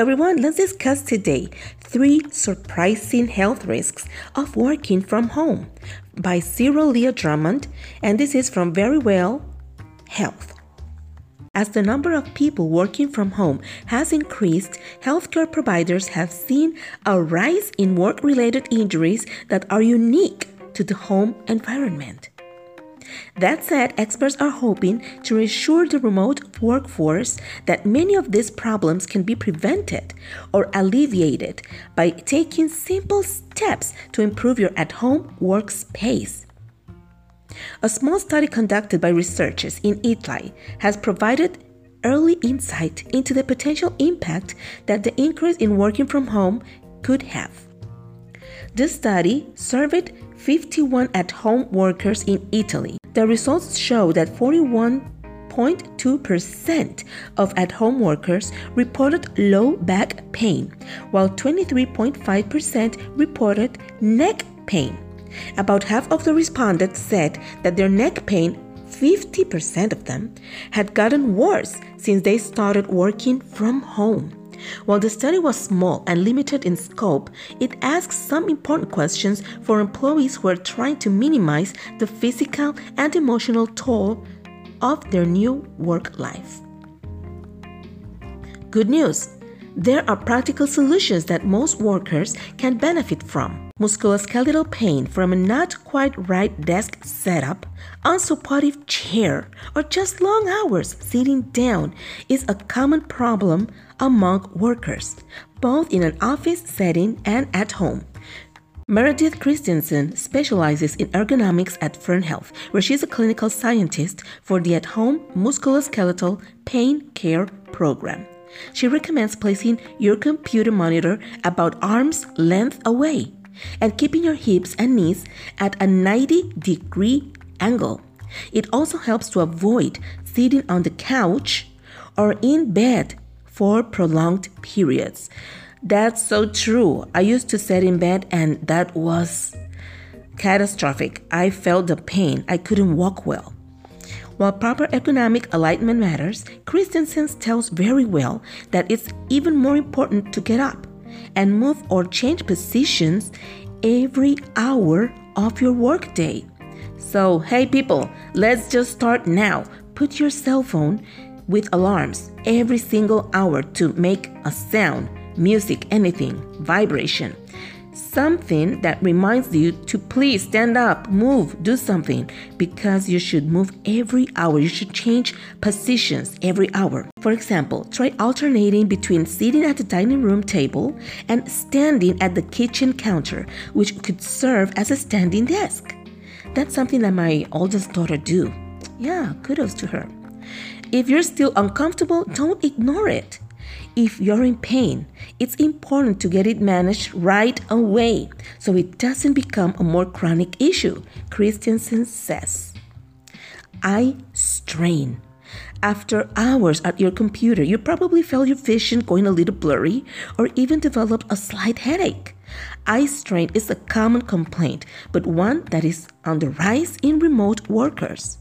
Everyone. Let's discuss today three surprising health risks of working from home by Cyril Leah Drummond, and this is from Verywell Health. As the number of people working from home has increased, healthcare providers have seen a rise in work related injuries that are unique to the home environment. That said, experts are hoping to reassure the remote workforce that many of these problems can be prevented or alleviated by taking simple steps to improve your at home workspace. A small study conducted by researchers in Italy has provided early insight into the potential impact that the increase in working from home could have. This study surveyed 51 at home workers in Italy. The results show that 41.2% of at home workers reported low back pain, while 23.5% reported neck pain. About half of the respondents said that their neck pain 50% of them had gotten worse since they started working from home. While the study was small and limited in scope, it asks some important questions for employees who are trying to minimize the physical and emotional toll of their new work life. Good news! There are practical solutions that most workers can benefit from. Musculoskeletal pain from a not quite right desk setup, unsupportive chair, or just long hours sitting down is a common problem among workers, both in an office setting and at home. Meredith Christensen specializes in ergonomics at Fern Health, where she's a clinical scientist for the at home musculoskeletal pain care program. She recommends placing your computer monitor about arm's length away and keeping your hips and knees at a 90 degree angle. It also helps to avoid sitting on the couch or in bed for prolonged periods. That's so true. I used to sit in bed and that was catastrophic. I felt the pain. I couldn't walk well. While proper ergonomic alignment matters, Christensen tells Verywell that it's even more important to get up and move or change positions every hour of your workday. So, hey people, let's just start now. Put your cell phone with alarms every single hour to make a sound, music, anything, vibration something that reminds you to please stand up, move, do something because you should move every hour. You should change positions every hour. For example, try alternating between sitting at the dining room table and standing at the kitchen counter, which could serve as a standing desk. That's something that my oldest daughter do. Yeah, kudos to her. If you're still uncomfortable, don't ignore it. If you're in pain, it's important to get it managed right away so it doesn't become a more chronic issue, Christensen says. Eye strain. After hours at your computer, you probably felt your vision going a little blurry or even developed a slight headache. Eye strain is a common complaint, but one that is on the rise in remote workers.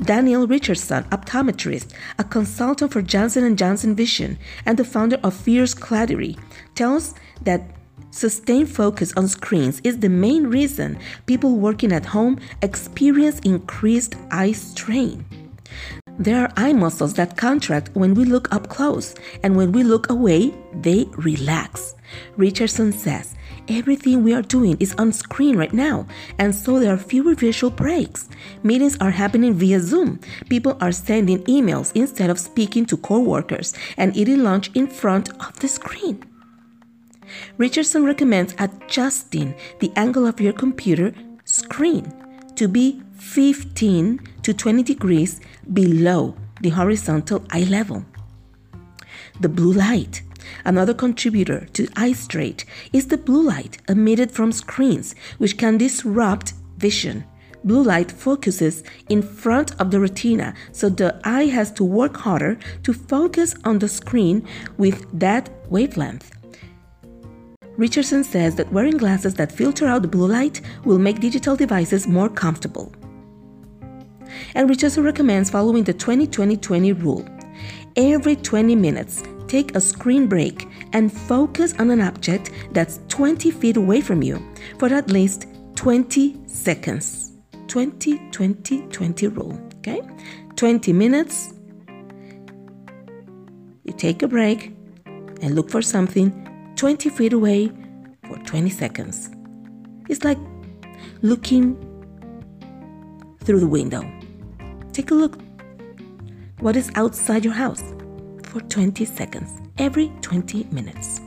Danielle Richardson, optometrist, a consultant for Johnson & Johnson Vision, and the founder of Fierce Clarity, tells that sustained focus on screens is the main reason people working at home experience increased eye strain. There are eye muscles that contract when we look up close, and when we look away, they relax. Richardson says everything we are doing is on screen right now, and so there are fewer visual breaks. Meetings are happening via Zoom. People are sending emails instead of speaking to coworkers and eating lunch in front of the screen. Richardson recommends adjusting the angle of your computer screen to be 15 to 20 degrees below the horizontal eye level. The blue light. Another contributor to eye strain is the blue light emitted from screens, which can disrupt vision. Blue light focuses in front of the retina, so the eye has to work harder to focus on the screen with that wavelength. Richardson says that wearing glasses that filter out the blue light will make digital devices more comfortable. And Richardson recommends following the 20 20 20 rule. Every 20 minutes, take a screen break and focus on an object that's 20 feet away from you for at least 20 seconds. 20 20 20 rule, okay? 20 minutes, you take a break and look for something 20 feet away for 20 seconds. It's like looking through the window. Take a look. What is outside your house? For 20 seconds, every 20 minutes.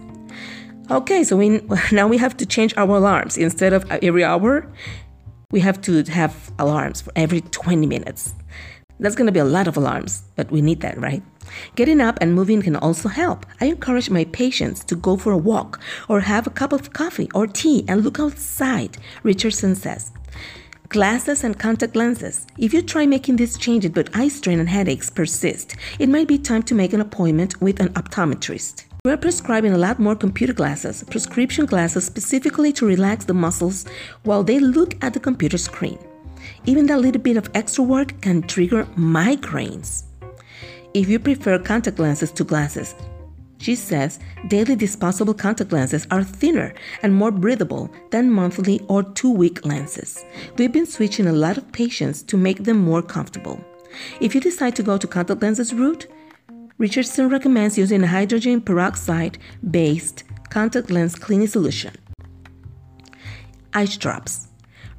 Okay, so we, now we have to change our alarms. Instead of every hour, we have to have alarms for every 20 minutes. That's going to be a lot of alarms, but we need that, right? Getting up and moving can also help. I encourage my patients to go for a walk or have a cup of coffee or tea and look outside, Richardson says. Glasses and contact lenses. If you try making these changes but eye strain and headaches persist, it might be time to make an appointment with an optometrist. We're prescribing a lot more computer glasses, prescription glasses specifically to relax the muscles while they look at the computer screen. Even that little bit of extra work can trigger migraines. If you prefer contact lenses to glasses, she says daily disposable contact lenses are thinner and more breathable than monthly or two week lenses. We've been switching a lot of patients to make them more comfortable. If you decide to go to contact lenses route, Richardson recommends using a hydrogen peroxide based contact lens cleaning solution. Ice drops.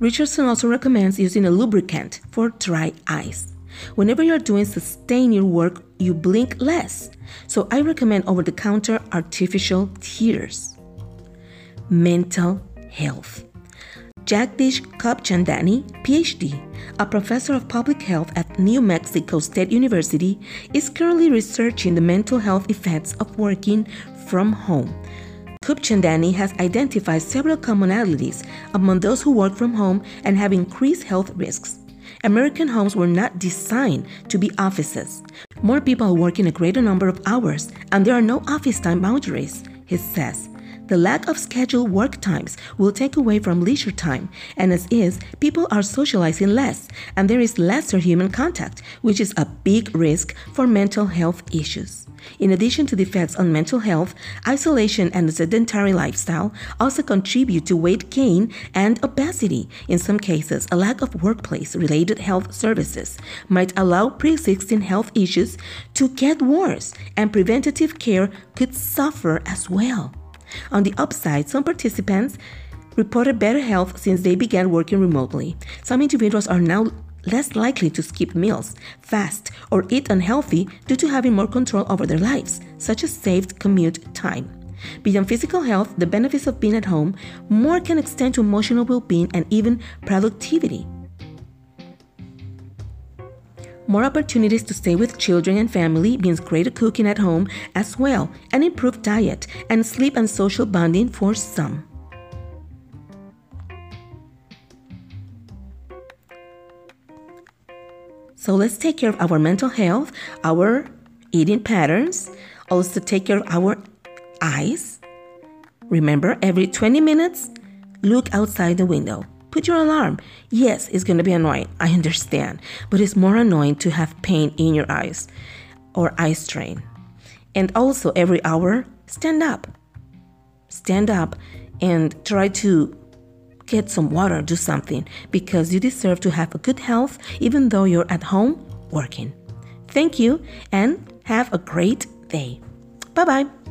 Richardson also recommends using a lubricant for dry eyes. Whenever you're doing sustain your work, you blink less. So I recommend over the counter artificial tears. Mental health. Jagdish Khubchandani, PhD, a professor of public health at New Mexico State University, is currently researching the mental health effects of working from home. Khubchandani has identified several commonalities among those who work from home and have increased health risks. American homes were not designed to be offices. More people work in a greater number of hours, and there are no office time boundaries, he says. The lack of scheduled work times will take away from leisure time, and as is, people are socializing less, and there is lesser human contact, which is a big risk for mental health issues. In addition to the effects on mental health, isolation and a sedentary lifestyle also contribute to weight gain and obesity. In some cases, a lack of workplace related health services might allow pre existing health issues to get worse, and preventative care could suffer as well. On the upside, some participants reported better health since they began working remotely. Some individuals are now less likely to skip meals, fast, or eat unhealthy due to having more control over their lives, such as saved commute time. Beyond physical health, the benefits of being at home more can extend to emotional well being and even productivity. More opportunities to stay with children and family means greater cooking at home as well, and improved diet and sleep and social bonding for some. So let's take care of our mental health, our eating patterns, also take care of our eyes. Remember, every 20 minutes, look outside the window. Put your alarm. Yes, it's going to be annoying. I understand. But it's more annoying to have pain in your eyes or eye strain. And also, every hour, stand up. Stand up and try to get some water, do something, because you deserve to have a good health even though you're at home working. Thank you and have a great day. Bye bye.